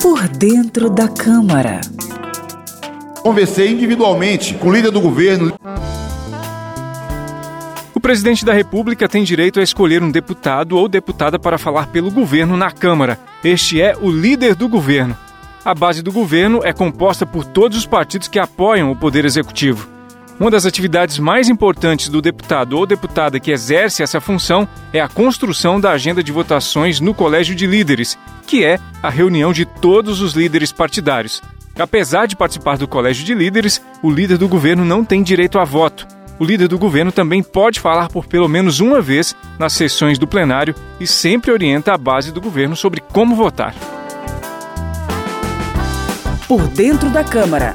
Por dentro da Câmara. Conversei individualmente com o líder do governo. O presidente da República tem direito a escolher um deputado ou deputada para falar pelo governo na Câmara. Este é o líder do governo. A base do governo é composta por todos os partidos que apoiam o Poder Executivo. Uma das atividades mais importantes do deputado ou deputada que exerce essa função é a construção da agenda de votações no Colégio de Líderes, que é a reunião de todos os líderes partidários. Apesar de participar do Colégio de Líderes, o líder do governo não tem direito a voto. O líder do governo também pode falar por pelo menos uma vez nas sessões do plenário e sempre orienta a base do governo sobre como votar. Por dentro da Câmara.